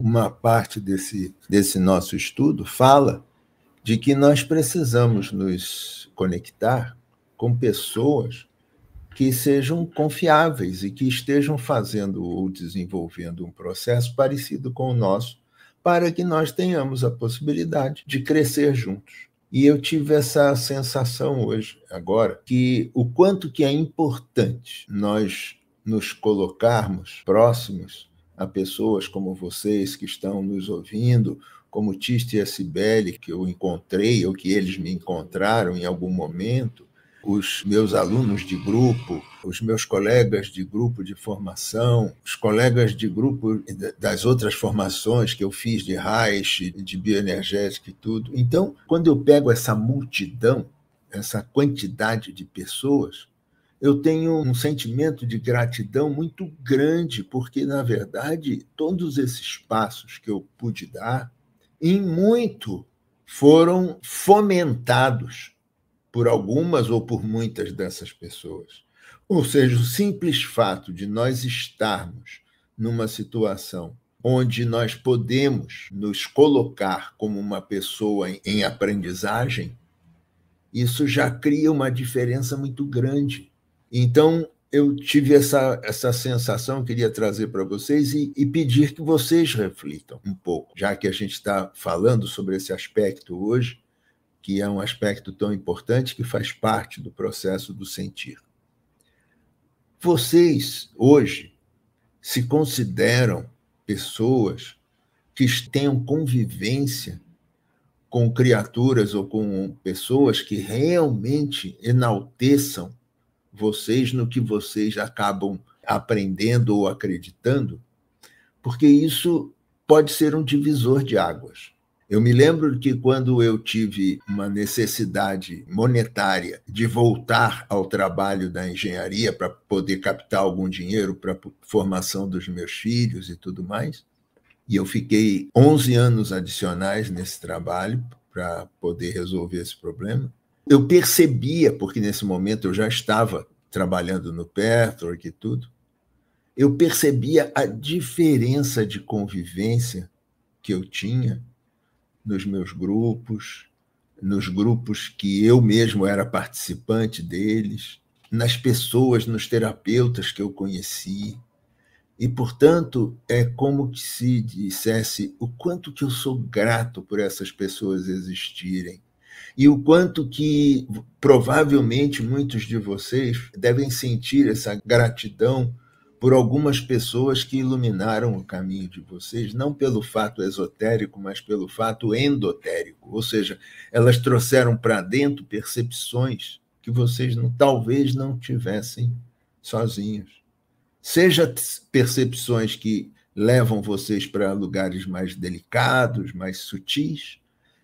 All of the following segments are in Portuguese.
uma parte desse, desse nosso estudo fala de que nós precisamos nos conectar com pessoas que sejam confiáveis e que estejam fazendo ou desenvolvendo um processo parecido com o nosso, para que nós tenhamos a possibilidade de crescer juntos. E eu tive essa sensação hoje, agora, que o quanto que é importante nós nos colocarmos próximos a pessoas como vocês que estão nos ouvindo, como Tiste e a Cibele, que eu encontrei ou que eles me encontraram em algum momento, os meus alunos de grupo, os meus colegas de grupo de formação, os colegas de grupo das outras formações que eu fiz de Reich, de bioenergética e tudo. Então, quando eu pego essa multidão, essa quantidade de pessoas, eu tenho um sentimento de gratidão muito grande, porque, na verdade, todos esses passos que eu pude dar, em muito foram fomentados por algumas ou por muitas dessas pessoas. Ou seja, o simples fato de nós estarmos numa situação onde nós podemos nos colocar como uma pessoa em aprendizagem, isso já cria uma diferença muito grande então, eu tive essa, essa sensação, queria trazer para vocês e, e, pedir que vocês reflitam um pouco, já que a gente está falando sobre esse aspecto hoje, que é um aspecto tão importante que faz parte do processo do sentir. Vocês, hoje, se consideram pessoas que tenham convivência com criaturas ou com pessoas que realmente enalteçam vocês no que vocês acabam aprendendo ou acreditando, porque isso pode ser um divisor de águas. Eu me lembro que quando eu tive uma necessidade monetária de voltar ao trabalho da engenharia para poder captar algum dinheiro para a formação dos meus filhos e tudo mais, e eu fiquei 11 anos adicionais nesse trabalho para poder resolver esse problema eu percebia, porque nesse momento eu já estava trabalhando no Petroc e tudo, eu percebia a diferença de convivência que eu tinha nos meus grupos, nos grupos que eu mesmo era participante deles, nas pessoas, nos terapeutas que eu conheci. E, portanto, é como se dissesse o quanto que eu sou grato por essas pessoas existirem e o quanto que provavelmente muitos de vocês devem sentir essa gratidão por algumas pessoas que iluminaram o caminho de vocês, não pelo fato esotérico, mas pelo fato endotérico, ou seja, elas trouxeram para dentro percepções que vocês não, talvez não tivessem sozinhos. Seja percepções que levam vocês para lugares mais delicados, mais sutis,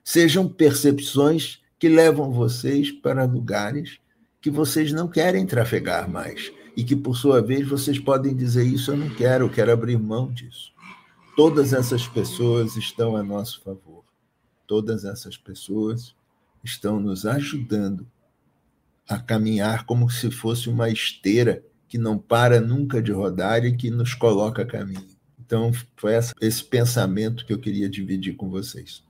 sejam percepções que levam vocês para lugares que vocês não querem trafegar mais e que, por sua vez, vocês podem dizer: Isso eu não quero, eu quero abrir mão disso. Todas essas pessoas estão a nosso favor. Todas essas pessoas estão nos ajudando a caminhar como se fosse uma esteira que não para nunca de rodar e que nos coloca a caminho. Então, foi esse pensamento que eu queria dividir com vocês.